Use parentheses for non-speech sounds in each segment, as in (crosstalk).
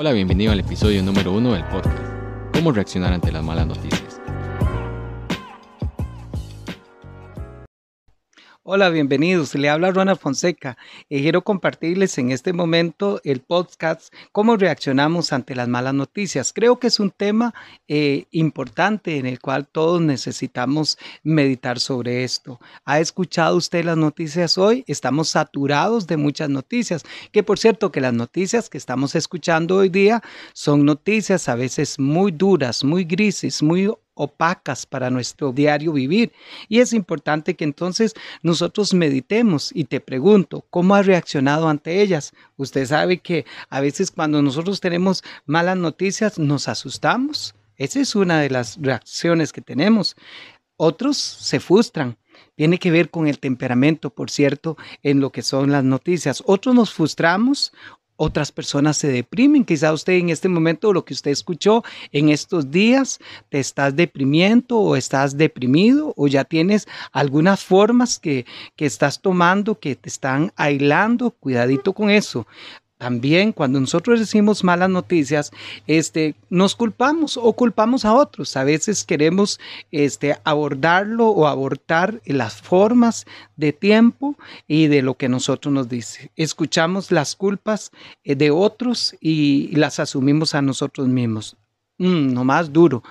Hola, bienvenido al episodio número uno del podcast. ¿Cómo reaccionar ante las malas noticias? Hola, bienvenidos. Le habla Ronald Fonseca y quiero compartirles en este momento el podcast Cómo reaccionamos ante las malas noticias. Creo que es un tema eh, importante en el cual todos necesitamos meditar sobre esto. ¿Ha escuchado usted las noticias hoy? Estamos saturados de muchas noticias, que por cierto que las noticias que estamos escuchando hoy día son noticias a veces muy duras, muy grises, muy opacas para nuestro diario vivir. Y es importante que entonces nosotros meditemos y te pregunto, ¿cómo has reaccionado ante ellas? Usted sabe que a veces cuando nosotros tenemos malas noticias nos asustamos. Esa es una de las reacciones que tenemos. Otros se frustran. Tiene que ver con el temperamento, por cierto, en lo que son las noticias. Otros nos frustramos, otras personas se deprimen. Quizá usted en este momento, lo que usted escuchó en estos días, te estás deprimiendo o estás deprimido o ya tienes algunas formas que, que estás tomando que te están aislando. Cuidadito con eso también cuando nosotros decimos malas noticias, este, nos culpamos o culpamos a otros. A veces queremos este, abordarlo o abortar las formas de tiempo y de lo que nosotros nos dice. Escuchamos las culpas eh, de otros y las asumimos a nosotros mismos. Mm, no más duro.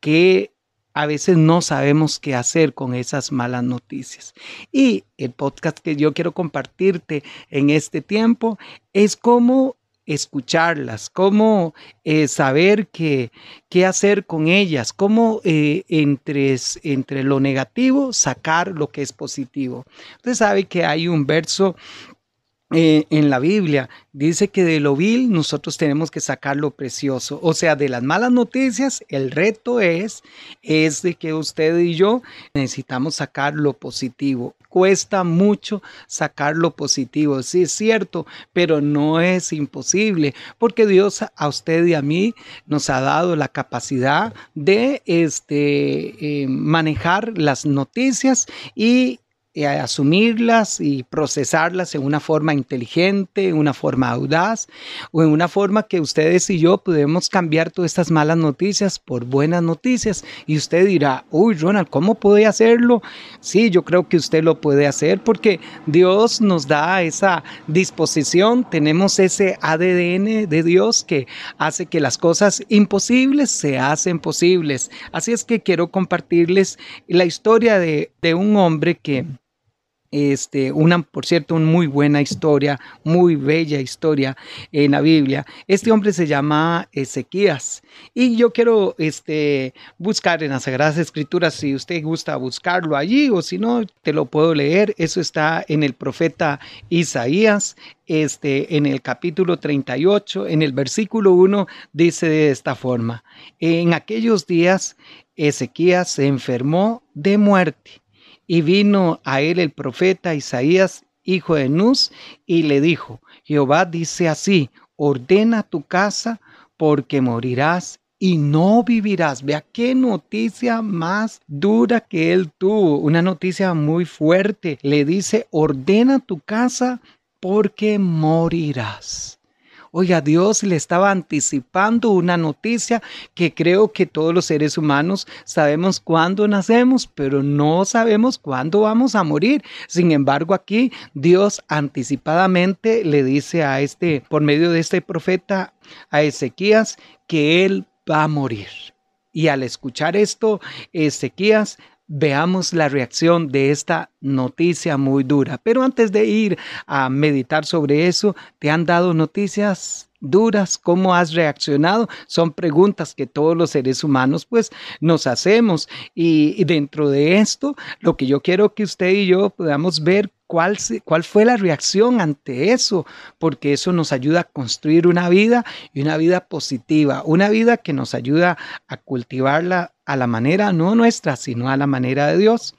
que a veces no sabemos qué hacer con esas malas noticias. Y el podcast que yo quiero compartirte en este tiempo es cómo escucharlas, cómo eh, saber qué, qué hacer con ellas, cómo eh, entre, entre lo negativo sacar lo que es positivo. Usted sabe que hay un verso eh, en la Biblia dice que de lo vil nosotros tenemos que sacar lo precioso. O sea, de las malas noticias, el reto es, es de que usted y yo necesitamos sacar lo positivo. Cuesta mucho sacar lo positivo, sí es cierto, pero no es imposible, porque Dios a usted y a mí nos ha dado la capacidad de este, eh, manejar las noticias y asumirlas y procesarlas en una forma inteligente, en una forma audaz o en una forma que ustedes y yo podemos cambiar todas estas malas noticias por buenas noticias. Y usted dirá, uy, Ronald, ¿cómo puede hacerlo? Sí, yo creo que usted lo puede hacer porque Dios nos da esa disposición, tenemos ese ADN de Dios que hace que las cosas imposibles se hacen posibles. Así es que quiero compartirles la historia de, de un hombre que este, una, por cierto, una muy buena historia, muy bella historia en la Biblia. Este hombre se llama Ezequías y yo quiero este, buscar en las Sagradas Escrituras, si usted gusta buscarlo allí o si no, te lo puedo leer. Eso está en el profeta Isaías, este, en el capítulo 38, en el versículo 1, dice de esta forma, en aquellos días Ezequías se enfermó de muerte y vino a él el profeta Isaías, hijo de Nus, y le dijo, Jehová dice así, ordena tu casa porque morirás y no vivirás. Vea qué noticia más dura que él tuvo, una noticia muy fuerte. Le dice, ordena tu casa porque morirás. Oiga, Dios le estaba anticipando una noticia que creo que todos los seres humanos sabemos cuándo nacemos, pero no sabemos cuándo vamos a morir. Sin embargo, aquí Dios anticipadamente le dice a este, por medio de este profeta, a Ezequías, que él va a morir. Y al escuchar esto, Ezequías veamos la reacción de esta noticia muy dura. Pero antes de ir a meditar sobre eso, ¿te han dado noticias duras? ¿Cómo has reaccionado? Son preguntas que todos los seres humanos pues nos hacemos. Y, dentro de esto, lo que yo quiero que usted y yo podamos ver cuál, fue la reacción ante eso, porque eso nos ayuda a construir una vida y una vida positiva, una vida que nos ayuda a cultivarla a la manera no nuestra, sino a la manera de Dios.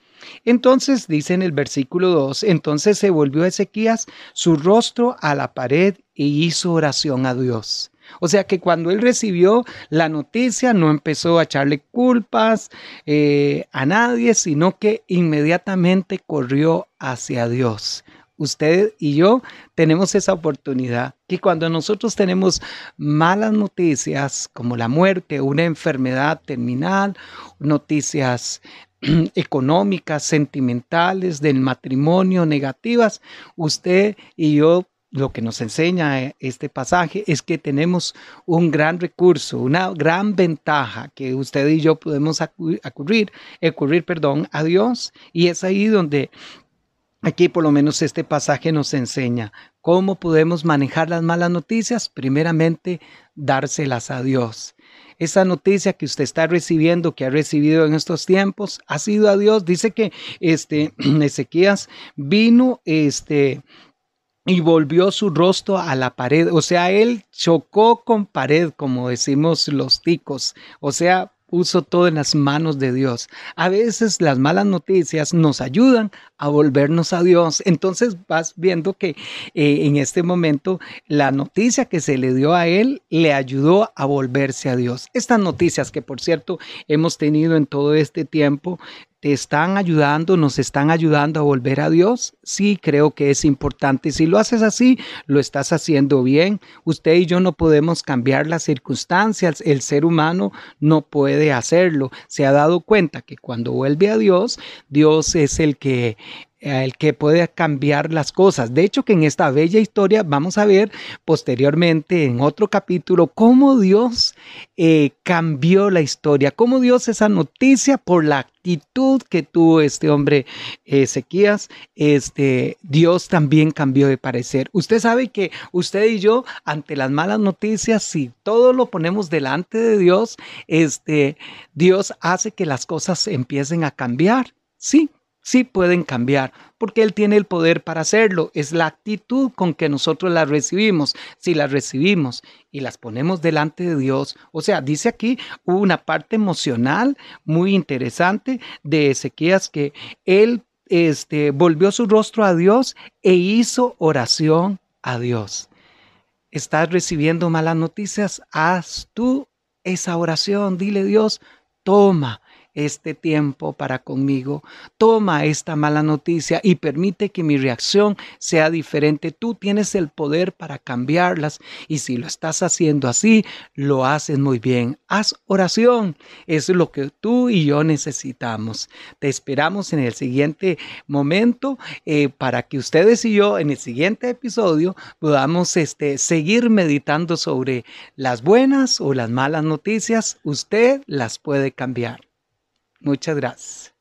Entonces dice en el versículo 2, entonces se volvió Ezequías su rostro a la pared y hizo oración a Dios. O sea que cuando él recibió la noticia no empezó a echarle culpas eh, a nadie, sino que inmediatamente corrió hacia Dios. usted y yo tenemos esa oportunidad. Que cuando nosotros tenemos malas noticias como la muerte, una enfermedad terminal, noticias (clears throat) económicas, sentimentales, del matrimonio, negativas, usted y yo lo que nos enseña eh, este pasaje es que tenemos un gran recurso, una gran ventaja que usted y yo podemos acudir, acudir perdón, a Dios. Y es ahí donde aquí por lo menos este pasaje nos enseña cómo podemos manejar las malas noticias. Primeramente, dárselas a Dios. Esa noticia que usted está recibiendo, que ha recibido en estos tiempos, ha sido a Dios. Dice que este (clears throat) Ezequías vino este y volvió su rostro a la pared. O sea, él chocó con pared, como decimos los ticos. O sea, puso todo en las manos de Dios. A veces las malas noticias nos ayudan a volvernos a Dios. Entonces vas viendo que eh, en este momento la noticia que se le dio a él le ayudó a volverse a Dios. Estas noticias que por cierto hemos tenido en todo este tiempo te están ayudando, nos están ayudando a volver a Dios? Sí, creo que es importante. Si lo haces así, lo estás haciendo bien. Usted y yo no podemos cambiar las circunstancias. El ser humano no puede hacerlo. Se ha dado cuenta que cuando vuelve a Dios, Dios es el que el que puede cambiar las cosas. De hecho, que en esta bella historia vamos a ver posteriormente en otro capítulo cómo Dios eh, cambió la historia, cómo Dios esa noticia por la actitud que tuvo este hombre Ezequías, este, Dios también cambió de parecer. Usted sabe que usted y yo, ante las malas noticias, si todo lo ponemos delante de Dios, este, Dios hace que las cosas empiecen a cambiar. Sí, sí pueden cambiar, porque Él tiene el poder para hacerlo. Es la actitud con que nosotros las recibimos. Si las recibimos y las ponemos delante de Dios, o sea, dice aquí una parte emocional muy interesante de Ezequías que Él este, volvió su rostro a Dios e hizo oración a Dios. ¿Estás recibiendo malas noticias? Haz tú esa oración. Dile Dios, toma este tiempo para conmigo. Toma esta mala noticia y permite que mi reacción sea diferente. Tú tienes el poder para cambiarlas y si lo estás haciendo así, lo haces muy bien. Haz oración. es lo que tú y yo necesitamos. Te esperamos en el siguiente momento eh, para que ustedes y yo en el siguiente episodio podamos este, seguir meditando sobre las buenas o las malas noticias. Usted las puede cambiar. Muchas gracias.